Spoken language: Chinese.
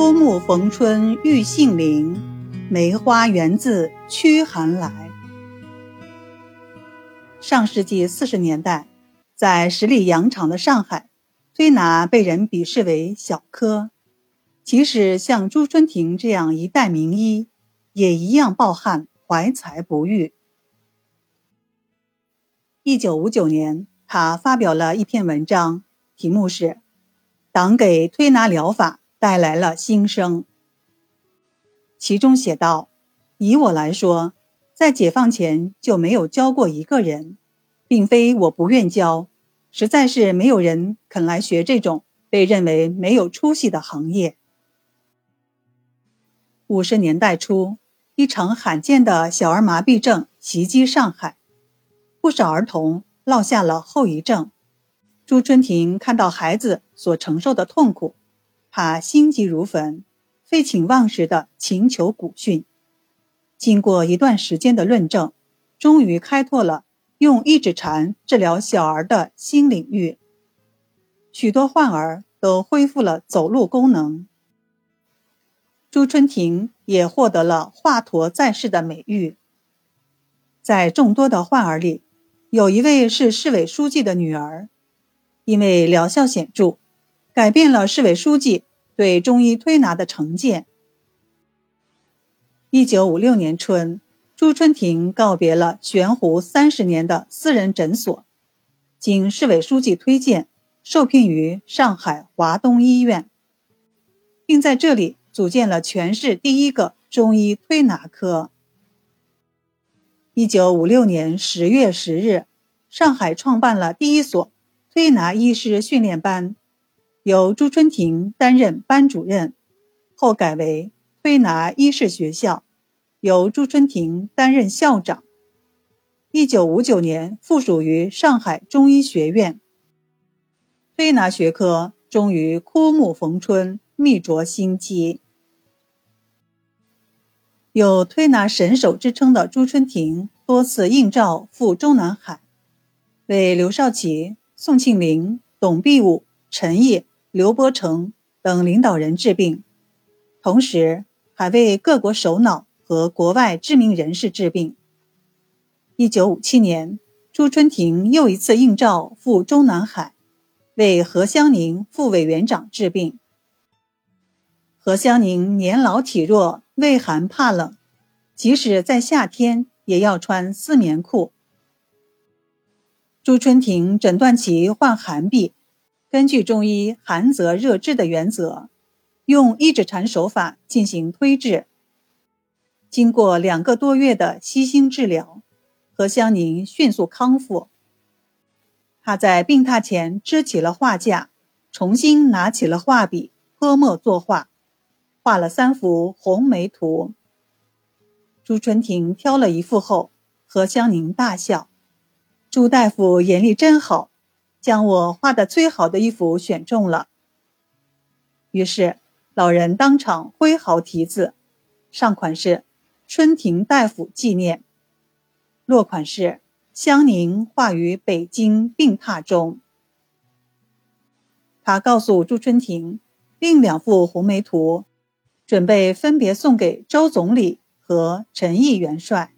枯木逢春欲杏林，梅花源自驱寒来。上世纪四十年代，在十里洋场的上海，推拿被人鄙视为小科。即使像朱春亭这样一代名医，也一样抱憾怀才不遇。一九五九年，他发表了一篇文章，题目是《党给推拿疗法带来了新生》。其中写道：“以我来说。”在解放前就没有教过一个人，并非我不愿教，实在是没有人肯来学这种被认为没有出息的行业。五十年代初，一场罕见的小儿麻痹症袭击上海，不少儿童落下了后遗症。朱春婷看到孩子所承受的痛苦，他心急如焚，废寝忘食地请求古训。经过一段时间的论证，终于开拓了用一指禅治疗小儿的新领域。许多患儿都恢复了走路功能。朱春婷也获得了“华佗在世”的美誉。在众多的患儿里，有一位是市委书记的女儿，因为疗效显著，改变了市委书记对中医推拿的成见。一九五六年春，朱春亭告别了悬壶三十年的私人诊所，经市委书记推荐，受聘于上海华东医院，并在这里组建了全市第一个中医推拿科。一九五六年十月十日，上海创办了第一所推拿医师训练班，由朱春婷担任班主任，后改为。推拿医事学校由朱春婷担任校长。一九五九年附属于上海中医学院。推拿学科终于枯木逢春，觅着新机。有推拿神手之称的朱春婷多次应召赴中南海，为刘少奇、宋庆龄、董必武、陈毅、刘伯承等领导人治病，同时。还为各国首脑和国外知名人士治病。一九五七年，朱春亭又一次应召赴中南海，为何香凝副委员长治病。何香凝年老体弱，畏寒怕冷，即使在夏天也要穿丝棉裤。朱春亭诊断其患寒痹，根据中医寒则热治的原则。用一指禅手法进行推治，经过两个多月的悉心治疗，何香凝迅速康复。他在病榻前支起了画架，重新拿起了画笔，泼墨作画，画了三幅红梅图。朱春婷挑了一幅后，何香凝大笑：“朱大夫眼力真好，将我画的最好的一幅选中了。”于是。老人当场挥毫题字，上款是“春庭大夫纪念”，落款是“香凝画于北京病榻中”。他告诉朱春亭，另两幅红梅图，准备分别送给周总理和陈毅元帅。